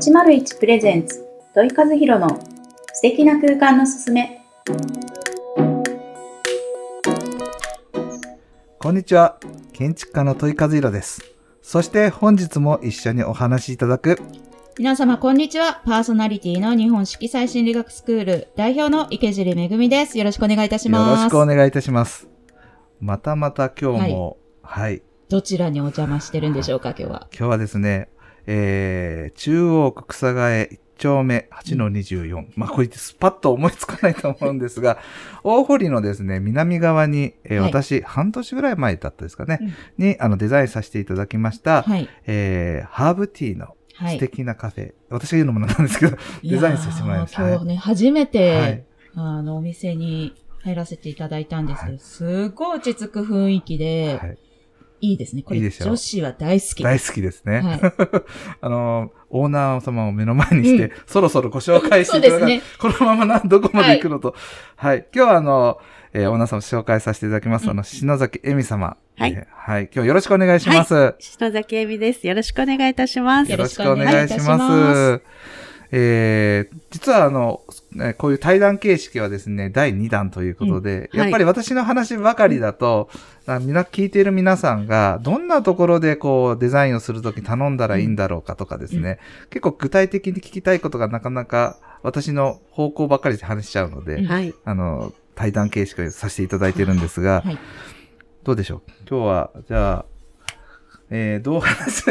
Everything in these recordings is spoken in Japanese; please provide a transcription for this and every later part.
801プレゼンツ土井和弘の素敵な空間のすすめこんにちは。建築家の問い和弘です。そして本日も一緒にお話しいただく、皆様、こんにちは。パーソナリティの日本色彩心理学スクール代表の池尻めぐみです。よろしくお願いいたしよます。ろしくお願いいたします。またまた今日も、はい、どちらにお邪魔してるんでしょうか、今日は。今日はですね、えー、中央区草ヶ谷1丁目8-24。まあ、これスパッと思いつかないと思うんですが、大堀のですね、南側に、えーはい私、半年ぐらい前だったですかね、うんに、あの、デザインさせていただきました、はい。えー、ハーブティーのはい。素敵なカフェ。私が言うのもなんですけど、デザインさせてもらいました。今日ね、初めて、はいあの、お店に入らせていただいたんですけど、はいすごい落ち着く雰囲気で、はいい、いですね。これいい女子は大好き。大好きですね。はい。あの、オーナー様を目の前にして、そろそろご紹介していただねこのままな、どこまで行くのと。はい。今日はあの、えーオーナー様を紹介させていただきます。うんあの、篠崎恵美様。はいえーはい。今日よろしくお願いします。篠崎恵美です。よろしくお願いいたします。よろしくお願いいたし。ますえー、実はあの、ねこういう対談形式はですね、第2弾ということで、うん。やっぱり私の話ばかりだと、あみな、聞いている皆さんが、どんなところでこう、デザインをするとき頼んだらいいんだろうかとかですね、結構具体的に聞きたいことがなかなか私の方向ばっかりで話しちゃうので、うん。はい。あの、対談形式をさせていただいてるんですが、はい。どうでしょう？今日は、じゃあ、えー、どう話す？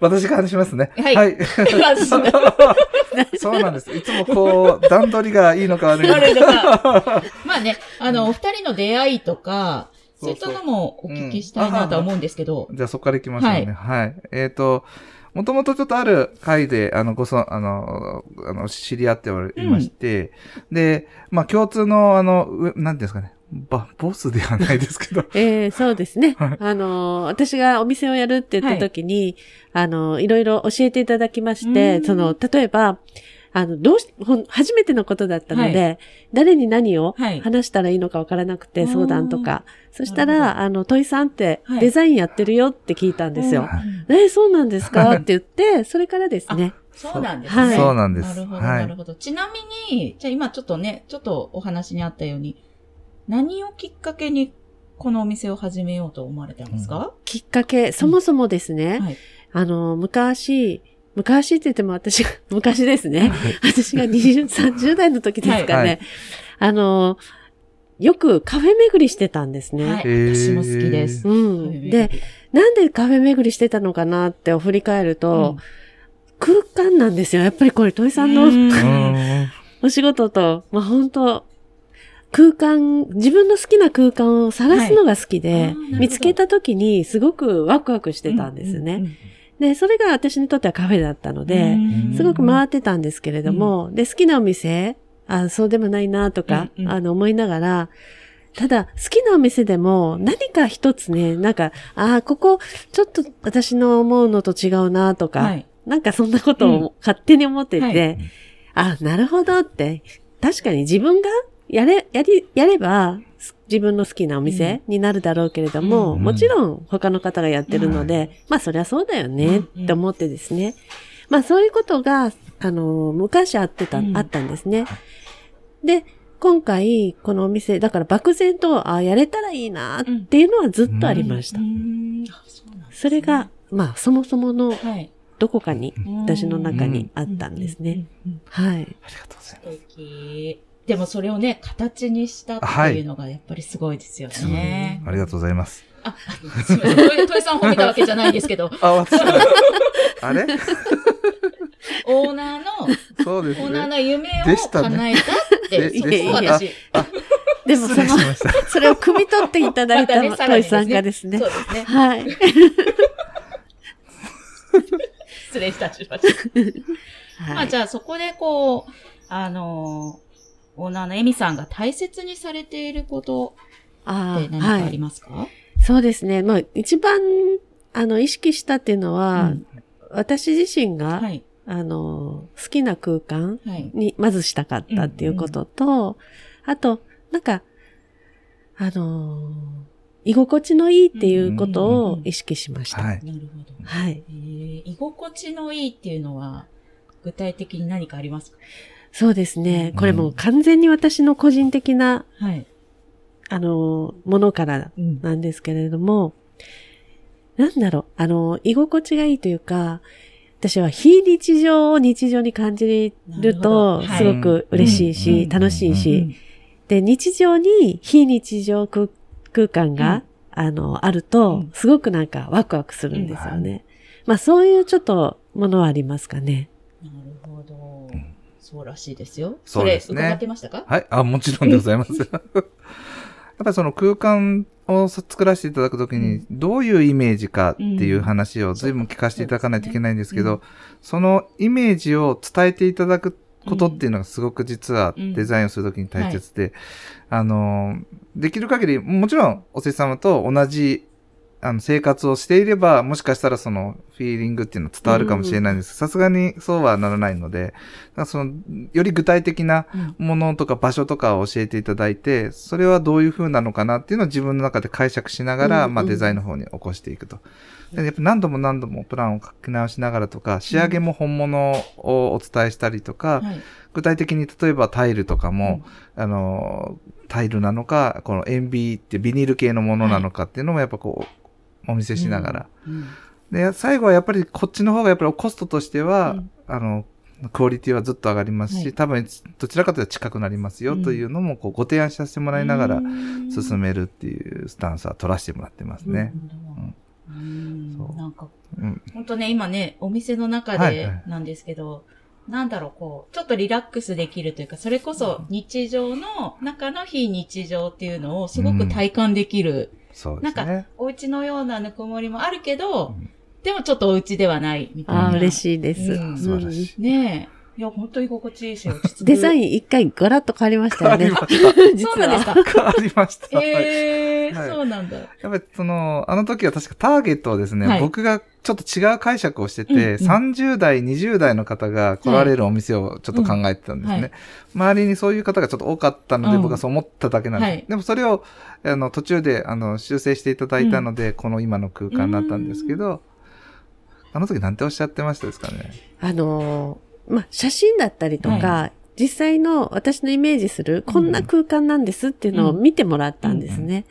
私が話しますね。はいはい。そうなんです。いつもこう、段取りがいいのか悪いのか。まあね、あの、お二人の出会いとか、そういったのもお聞きしたいなとは思うんですけど。じゃあそこから行きましょうね。はい。えっ、と、もともとちょっとある会で、あの、ごそ、あの、あの、知り合っておりまして、で、まあ、共通の、あの、うなんていうんですかね、バ、ボスではないですけど、えー、そうですね。はい。あのー、私がお店をやるって言った時に、あのー、いろいろ教えていただきましてう、ん。その、例えば、あの、どうし、ほん、初めてのことだったので、は誰に何をはい。話したらいいのかわからなくて、うん。相談とか。そしたら、あの、問いさんってはい。デザインやってるよって聞いたんですよ。うん。えー、そうなんですか？って言って、それからですね。そうなんですね。はい。そうなんです。なるほど、はい。なるほど。ちなみに、じゃあ今ちょっとね、ちょっとお話にあったように、何をきっかけにこのお店を始めようと思われたんですか、きっかけ、そもそもですね、はい。あの、昔、昔って言っても私が、昔ですね。私が20、30代の時ですかね。はいあの、よくカフェ巡りしてたんですね。はい。私も好きです。うん。で、、なんでカフェ巡りしてたのかなって振り返ると、空間なんですよ。やっぱりこれ、トイさんの お仕事と、まあ本当空間、自分の好きな空間を探すのが好きで、はい。見つけた時にすごくワクワクしてたんですね。で、それが私にとってはカフェだったので、すごく回ってたんですけれども、で、好きなお店、あ、そうでもないなとか、うんうん。あの、思いながら、ただ、好きなお店でも何か一つね、なんか、あ、ここ、ちょっと私の思うのと違うなとか、はい。なんかそんなことを勝手に思ってて、はい。あ、なるほどって、確かに自分がやれ、やり、やれば、す自分の好きなお店になるだろうけれども、うんもちろん他の方がやってるので、まあそりゃそうだよねうんって思ってですね。まあそういうことが、あの、昔あってた、うんあったんですね。で、今回、このお店、だから漠然と、あやれたらいいなっていうのはずっとありました。うんあそうなんですねそれが、まあそもそものはい。どこかに、うん私の中にあったんですね。。うんうんうんはい。ありがとうございます。でもそれをね、形にしたっていうのがやっぱりすごいですよね。ありがとうございます。あ、すみません。トイさん褒めたわけじゃないですけど、あ、私が？あれ？オーナーの、そうですオーナーね。の夢を叶えたって、でそこでした私。でもその。それを汲み取っていただいたまたねさらにですねトイさんがですねそう。ですね。はい。失礼いたしました。まはい。あじゃあそこでこう、あのーオーナーのエミさんが大切にされていることあって何かあり。ますか、そうですね。まあ、一番、あの、意識したっていうのは、うん私自身が、はい。あの、好きな空間はい。にまずしたかったっていうことと、あと、なんか、あの、居心地のいいっていうことを意識しました。はい。なるほど。はい。えー居心地のいいっていうのは、具体的に何かありますか？そうですね。うんこれもう完全に私の個人的な、はい。あの、ものからうん。なんですけれども、なんだろう、あの、居心地がいいというか、私は非日常を日常に感じなるるとすごく嬉しいし、うん楽しいうんし、で、日常に非日常空空間が、うんあの、あると、うんすごくなんかワクワクするんですよね。まあそういうちょっとものはありますかね。なる。そうらしいですよ。そうですね。ってましたか？はい。あ、もちろんでございます。やっぱりその空間を作らせていただくときに、どういうイメージかっていう話を随分聞かせていただかないといけないんですけうん。ど、そのイメージを伝えていただくことっていうのがすごく実はうん。デザインをするときに大切で、あの、できる限り、もちろんおせ様と同じあの生活をしていれば、もしかしたらそのフィーリングっていうのは伝わるかもしれないんです。さすがにそうはならないので、その、より具体的なうんものとか場所とかを教えていただいて、それはどういう風なのかなっていうのを自分の中で解釈しながら、うんまあデザインの方に起こしていくと。でやっぱ何度も何度もプランを書き直しながらとか、仕上げも本物をお伝えしたりとか、はい。具体的に例えばタイルとかも、あの、タイルなのか、この塩ビってビニール系のものなのかっていうのもやっぱこう、お見せしながら。うんで、最後はやっぱりこっちの方がやっぱりコストとしては、うん。あの、クオリティはずっと上がりますし、はい。多分どちらかというと近くなりますよというのもこうご提案させてもらいながらうん。進めるっていうスタンスは取らせてもらってますね。うん。そう。なんか、うん。本当ね、今ね、お店の中ではいはい。なんですけど、なんだろう、こう、ちょっとリラックスできるというか、それこそ日常の中の非日常っていうのをすごく体感できる、そうですなんね。お家のようなぬくもりもあるけど、うんでもちょっとお家ではないみたいな。ああ、嬉しいです。うん素晴らしい。ねえ。いや、本当に居心地いいし、落ち着く。デザイン一回ガラッと変わりましたよねあり。ました。そうなんですか？変わりました。はいええはいそうなんだ。やっぱりその、あの時は確かターゲットをですね、はい僕がちょっと違う解釈をしてて、うんうん30代、20代の方が来られるお店をちょっと考えてたんですね。うんはい周りにそういう方がちょっと多かったので、うん僕はそう思っただけなんです。はいでもそれを、あの、途中で、あの、修正していただいたので、この今の空間になったんですけど、あの時なんておっしゃってましたですかね？あのーまあ、写真だったりとか、実際の私のイメージするこんな空間なんですっていうのを見てもらったんですね。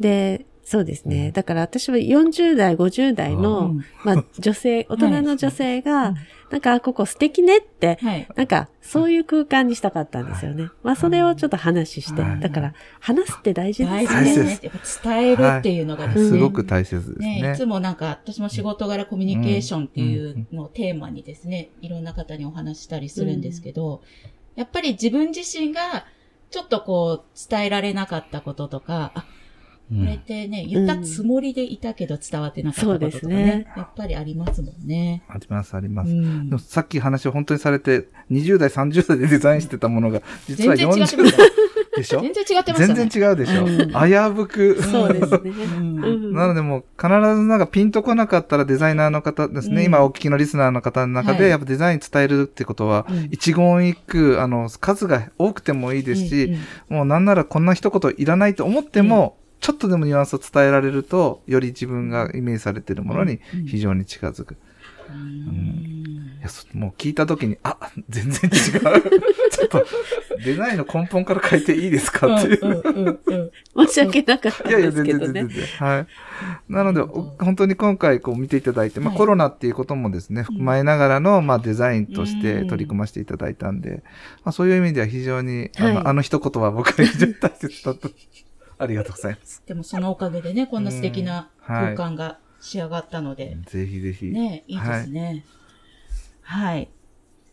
で、そうですね。だから私は40代、50代の、うんまあ、女性、大人の女性が、うんなんか、あここ素敵ねって、はい。なんか、そういう空間にしたかったんですよね。まあ、それをちょっと話して。はいだから、話すって大事です大事大事でですすね。やっぱ伝えるっていうのがですね。すごく大切ですねね。いつもなんか、私も仕事柄コミュニケーションっていうのをテーマにですね、いろんな方にお話ししたりするんですけど、やっぱり自分自身が、ちょっとこう、伝えられなかったこととか、あ、これってね、言ったつもりでいたけど伝わってなかったこととかそうですね。ね、やっぱりありますもんね。あります、あります。うん。でもさっき話を本当にされて、20代、30代でデザインしてたものが、実は全然違ってま40した。でしょ？全然違ってましたね。全然違うでしょ、うん。危うく。そうですね。なのでもう必ずなんかピンとこなかったらデザイナーの方ですね、うん。今お聞きのリスナーの方の中で、はい。やっぱデザイン伝えるってことは、うん。一言一句、あの、数が多くてもいいですし、うんうん。もうなんならこんな一言いらないと思っても、ちょっとでもニュアンスを伝えられると、より自分がイメージされているものにうん非常に近づく。うんいやそもう聞いた時に、あ、全然違う。ちょっと、デザインの根本から変えていいですか？っていう。うんうんうんうん申し訳なかったいやいや、んですけど全然全然ね。全然。はい。なので、本当に今回こう見ていただいて、まあはいコロナっていうこともですね、踏まえながらの、まあデザインとしてうん取り組ませていただいたんで、まあそういう意味では非常に、あはいの、あの一言は僕は非常に大切だと。ありがとうございます。でもそのおかげでね、こんな素敵な空間が仕上がったので、ぜひぜひ。ね、いいですね。はい。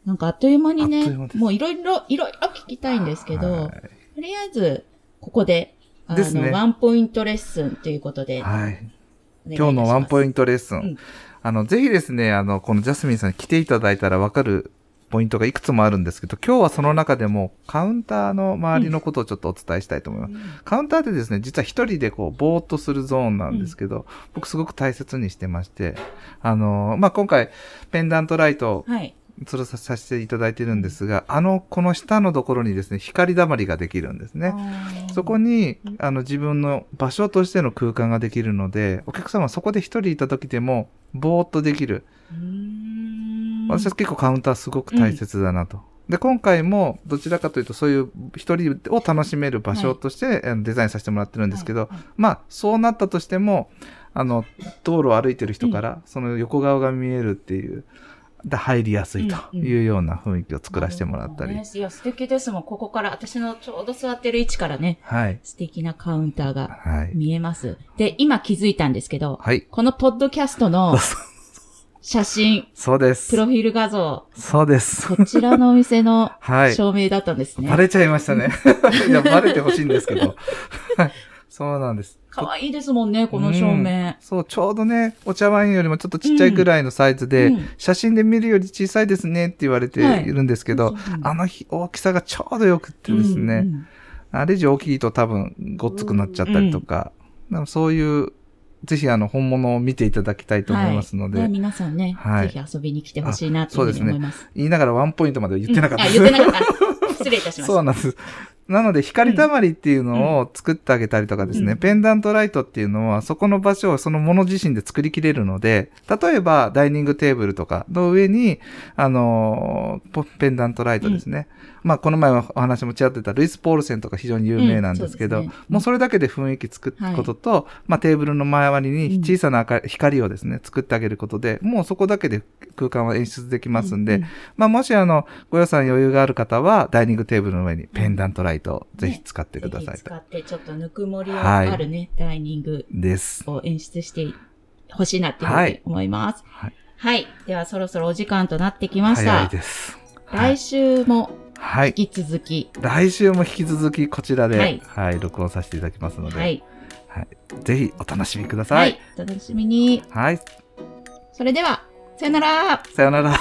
なんかあっという間にねもういろいろ、いろいろ聞きたいんですけど、はいとりあえず、ここで、あですねの、ワンポイントレッスンということで、はい。今日のワンポインントレッスン。うんあの、ぜひですね、あの、このジャスミンさんに来ていただいたらわかるポイントがいくつもあるんですけど、今日はその中でもカウンターの周りのことをちょっとお伝えしたいと思います。カウンターってですね、実は一人でこう、ぼーっとするゾーンなんですけど、僕すごく大切にしてまして、あの、まあ、今回、ペンダントライトはい。吊るささせていただいてるんですが、あの、この下のところにですね、光だまりができるんですね。そこに、あの、自分の場所としての空間ができるので、お客様はそこで一人いた時でも、ぼーっとできる。私は結構カウンターすごく大切だなと。で、今回もどちらかというとそういう一人を楽しめる場所として、デザインさせてもらってるんですけど、はいはいまあ、そうなったとしても、あの、道路を歩いてる人から、その横顔が見えるっていう、で入りやすいというような雰囲気を作らせてもらったり。なるほどねいや、素敵ですもん。ここから、私のちょうど座ってる位置からね、はい。素敵なカウンターがはい。見えます。で、今気づいたんですけど、はい。このポッドキャストの 写真、そうですプ。ロフィール画像、そうです。こちらのお店の はい。照明だったんですね。バレちゃいましたね。いや、バレてほしいんですけど。はい。そうなんです。可愛いですもんね、この照明。そう、ちょうどね、お茶ワインよりもちょっとちっちゃいぐらいのサイズで、うん写真で見るより小さいですねって言われているんですけど、はいあの日大きさがちょうどよくってですね、うんうんあれ以上大きいと多分ごっつくなっちゃったりとか、でもそういう、ぜひあの本物を見ていただきたいと思いますので、はいね皆さんね、はいぜひ遊びに来てほしいなというふうに思います。言いながらワンポイントまでは言ってなかったうんあ、です。言ってなかった。失礼いたしました。そうなんです。なので、光たまりっていうのを作ってあげたりとかですね、うん。ペンダントライトっていうのは、そこの場所をそのもの自身で作りきれるので、例えば、ダイニングテーブルとかの上に、あのペンダントライトですね。まあ、この前はお話もちらっと出たルイス・ポールセンとか非常に有名なんですけど、うん。そうねもうそれだけで雰囲気作ることと、まあ、テーブルの周りに小さな光をですね、作ってあげることで、もうそこだけで空間は演出できますんで、うんうん。まあ、もしあの、ご予算余裕がある方は、ダイニングテーブルの上にペンダントライトをぜひ使ってくださいと。ぜひ使って、ちょっとぬくもりがあるね、ダイニングです。を演出してほしいなっていうふうに思います。はい。はい。では、そろそろお時間となってきました。早いです。はい来。週もはい。引き続き、来週も引き続きこちらで、ははいい、録音させていただきますので、はい。ぜひお楽しみくだはさい。い。お楽しみに。はい。それでは、さよならさよなら。